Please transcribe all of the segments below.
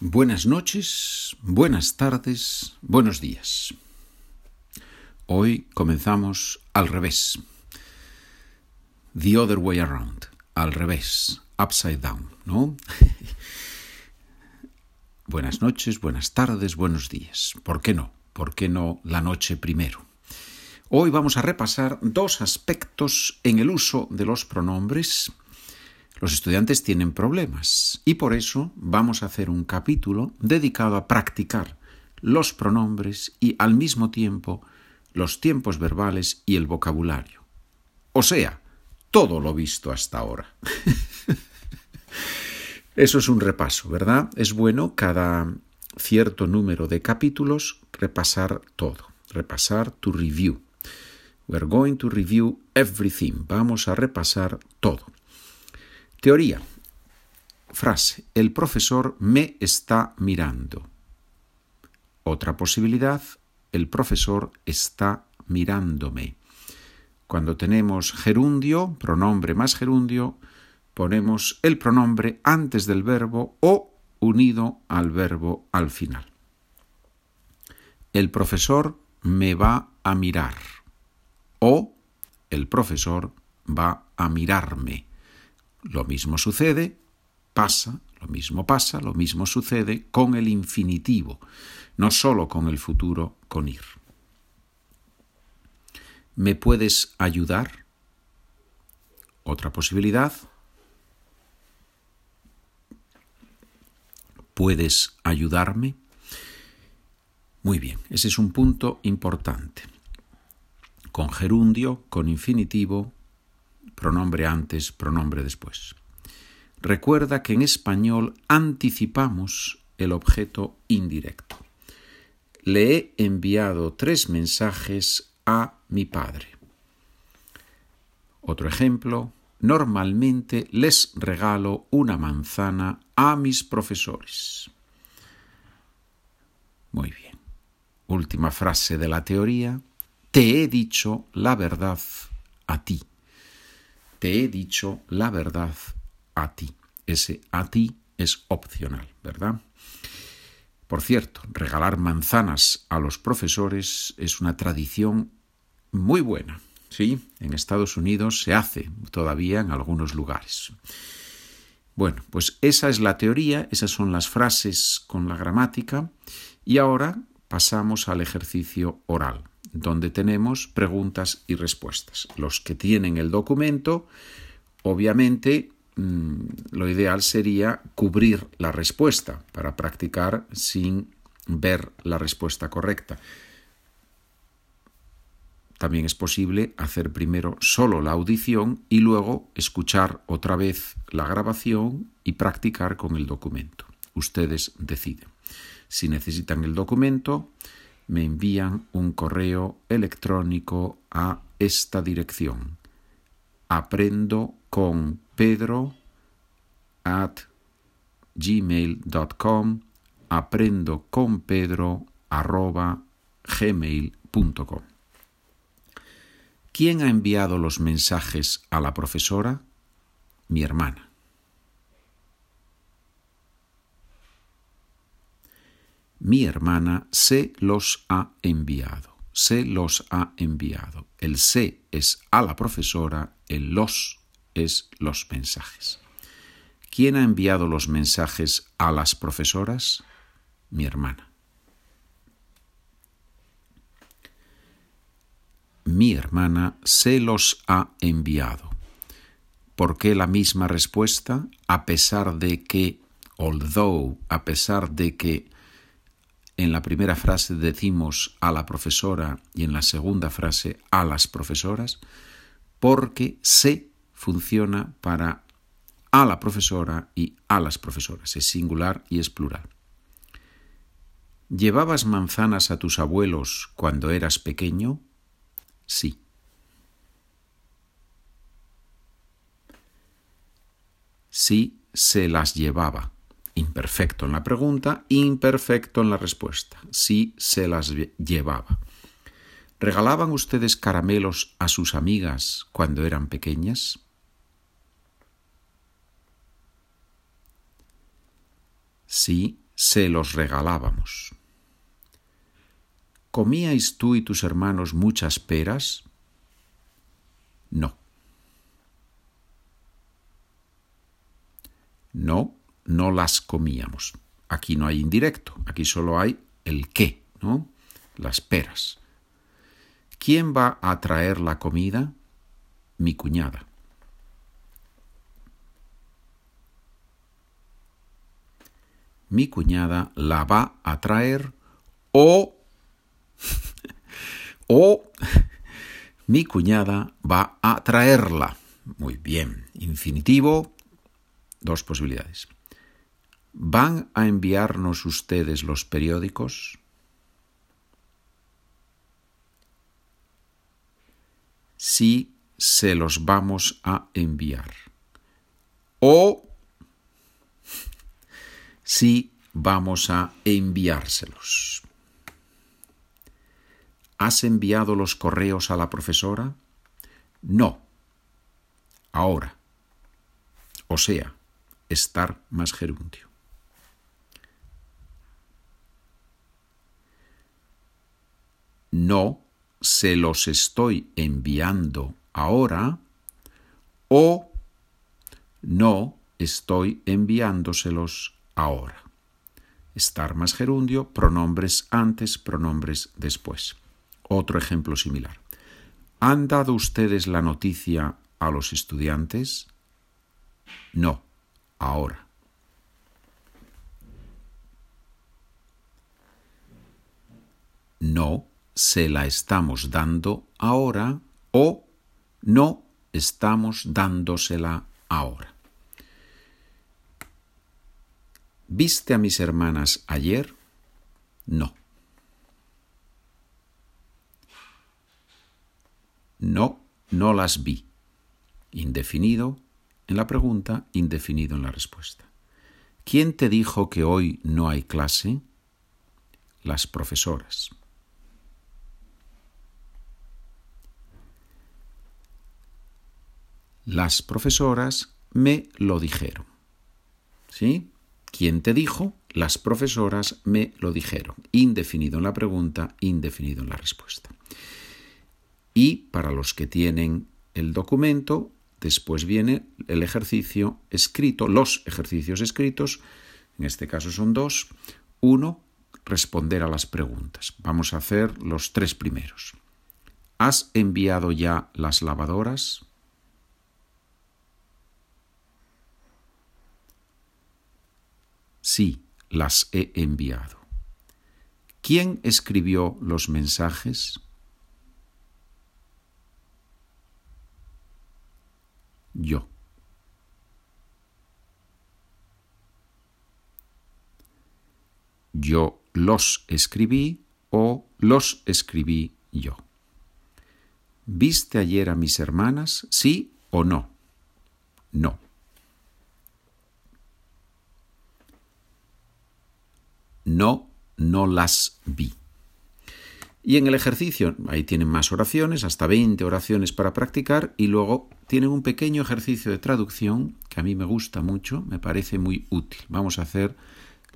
Buenas noches, buenas tardes, buenos días. Hoy comenzamos al revés. The other way around, al revés, upside down, ¿no? buenas noches, buenas tardes, buenos días. ¿Por qué no? ¿Por qué no la noche primero? Hoy vamos a repasar dos aspectos en el uso de los pronombres los estudiantes tienen problemas y por eso vamos a hacer un capítulo dedicado a practicar los pronombres y al mismo tiempo los tiempos verbales y el vocabulario. O sea, todo lo visto hasta ahora. Eso es un repaso, ¿verdad? Es bueno cada cierto número de capítulos repasar todo, repasar tu review. We're going to review everything. Vamos a repasar todo. Teoría. Frase. El profesor me está mirando. Otra posibilidad. El profesor está mirándome. Cuando tenemos gerundio, pronombre más gerundio, ponemos el pronombre antes del verbo o unido al verbo al final. El profesor me va a mirar o el profesor va a mirarme. Lo mismo sucede, pasa, lo mismo pasa, lo mismo sucede con el infinitivo, no solo con el futuro, con ir. ¿Me puedes ayudar? Otra posibilidad. ¿Puedes ayudarme? Muy bien, ese es un punto importante. Con gerundio, con infinitivo, pronombre antes, pronombre después. Recuerda que en español anticipamos el objeto indirecto. Le he enviado tres mensajes a mi padre. Otro ejemplo, normalmente les regalo una manzana a mis profesores. Muy bien. Última frase de la teoría. Te he dicho la verdad a ti te he dicho la verdad a ti. Ese a ti es opcional, ¿verdad? Por cierto, regalar manzanas a los profesores es una tradición muy buena. Sí, en Estados Unidos se hace todavía en algunos lugares. Bueno, pues esa es la teoría, esas son las frases con la gramática y ahora pasamos al ejercicio oral donde tenemos preguntas y respuestas. Los que tienen el documento, obviamente, mm, lo ideal sería cubrir la respuesta para practicar sin ver la respuesta correcta. También es posible hacer primero solo la audición y luego escuchar otra vez la grabación y practicar con el documento. Ustedes deciden. Si necesitan el documento, me envían un correo electrónico a esta dirección. Aprendo con Pedro at gmail.com aprendo con Pedro arroba gmail.com ¿Quién ha enviado los mensajes a la profesora? Mi hermana. Mi hermana se los ha enviado. Se los ha enviado. El se es a la profesora, el los es los mensajes. ¿Quién ha enviado los mensajes a las profesoras? Mi hermana. Mi hermana se los ha enviado. ¿Por qué la misma respuesta? A pesar de que, although, a pesar de que en la primera frase decimos a la profesora y en la segunda frase a las profesoras, porque se funciona para a la profesora y a las profesoras, es singular y es plural. ¿Llevabas manzanas a tus abuelos cuando eras pequeño? Sí. Sí, se las llevaba. Imperfecto en la pregunta, imperfecto en la respuesta. Sí se las llevaba. ¿Regalaban ustedes caramelos a sus amigas cuando eran pequeñas? Sí, se los regalábamos. ¿Comíais tú y tus hermanos muchas peras? No. No, no las comíamos. Aquí no hay indirecto, aquí solo hay el qué, ¿no? Las peras. ¿Quién va a traer la comida? Mi cuñada. Mi cuñada la va a traer o o mi cuñada va a traerla. Muy bien. Infinitivo, dos posibilidades. ¿Van a enviarnos ustedes los periódicos? Sí, se los vamos a enviar. O sí, vamos a enviárselos. ¿Has enviado los correos a la profesora? No. Ahora. O sea, estar más gerundio. No se los estoy enviando ahora o no estoy enviándoselos ahora. Estar más gerundio, pronombres antes, pronombres después. Otro ejemplo similar. ¿Han dado ustedes la noticia a los estudiantes? No, ahora. No se la estamos dando ahora o no estamos dándosela ahora. ¿Viste a mis hermanas ayer? No. No, no las vi. Indefinido en la pregunta, indefinido en la respuesta. ¿Quién te dijo que hoy no hay clase? Las profesoras. Las profesoras me lo dijeron. ¿Sí? ¿Quién te dijo? Las profesoras me lo dijeron. Indefinido en la pregunta, indefinido en la respuesta. Y para los que tienen el documento, después viene el ejercicio escrito, los ejercicios escritos, en este caso son dos. Uno, responder a las preguntas. Vamos a hacer los tres primeros. ¿Has enviado ya las lavadoras? Sí, las he enviado. ¿Quién escribió los mensajes? yo. Yo los escribí o los escribí yo. ¿Viste ayer a mis hermanas? ¿Sí o no? No. No, no las vi. Y en el ejercicio, ahí tienen más oraciones, hasta 20 oraciones para practicar, y luego tienen un pequeño ejercicio de traducción que a mí me gusta mucho, me parece muy útil. Vamos a hacer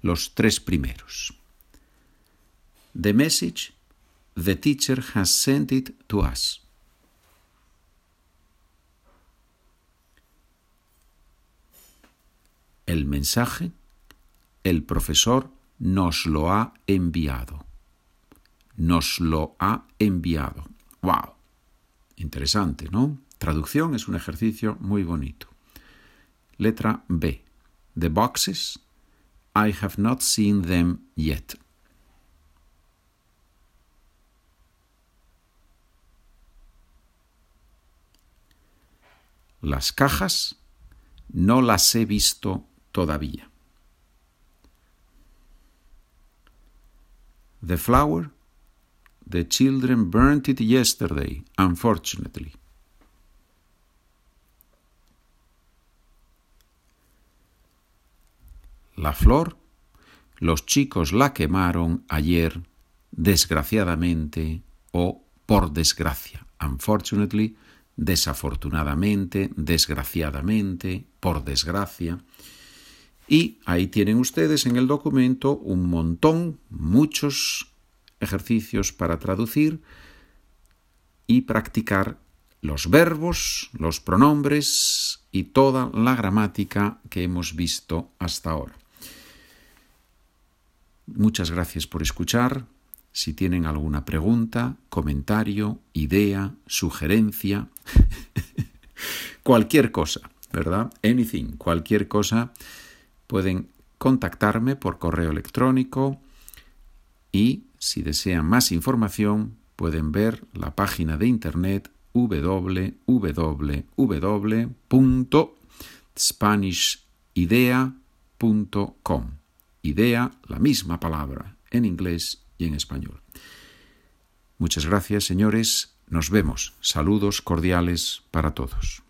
los tres primeros. The message the teacher has sent it to us. El mensaje, el profesor nos lo ha enviado nos lo ha enviado. ¡Wow! Interesante, ¿no? Traducción es un ejercicio muy bonito. Letra B. The boxes. I have not seen them yet. Las cajas no las he visto todavía. The flower The children burnt it yesterday, unfortunately. La flor, los chicos la quemaron ayer, desgraciadamente o por desgracia. Unfortunately, desafortunadamente, desgraciadamente, por desgracia. Y ahí tienen ustedes en el documento un montón, muchos ejercicios para traducir y practicar los verbos, los pronombres y toda la gramática que hemos visto hasta ahora. Muchas gracias por escuchar. Si tienen alguna pregunta, comentario, idea, sugerencia, cualquier cosa, ¿verdad? Anything, cualquier cosa, pueden contactarme por correo electrónico y si desean más información pueden ver la página de internet www.spanishidea.com. Idea, la misma palabra, en inglés y en español. Muchas gracias, señores. Nos vemos. Saludos cordiales para todos.